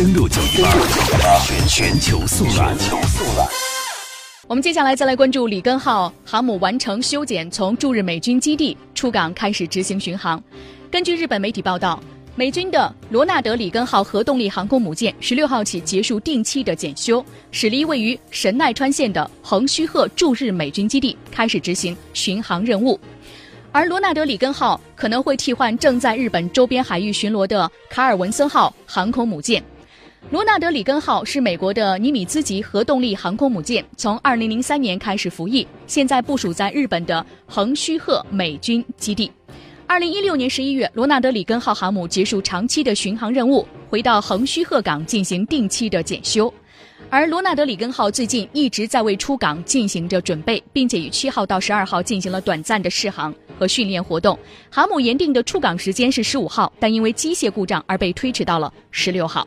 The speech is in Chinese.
登录九一八全全球速览。我们接下来再来关注里根号航母完成修检，从驻日美军基地出港开始执行巡航。根据日本媒体报道，美军的罗纳德里根号核动力航空母舰十六号起结束定期的检修，驶离位于神奈川县的横须贺驻日美军基地，开始执行巡航任务。而罗纳德里根号可能会替换正在日本周边海域巡逻的卡尔文森号航空母舰。罗纳德里根号是美国的尼米兹级核动力航空母舰，从2003年开始服役，现在部署在日本的横须贺美军基地。2016年11月，罗纳德里根号航母结束长期的巡航任务，回到横须贺港进行定期的检修。而罗纳德里根号最近一直在为出港进行着准备，并且于7号到12号进行了短暂的试航和训练活动。航母原定的出港时间是15号，但因为机械故障而被推迟到了16号。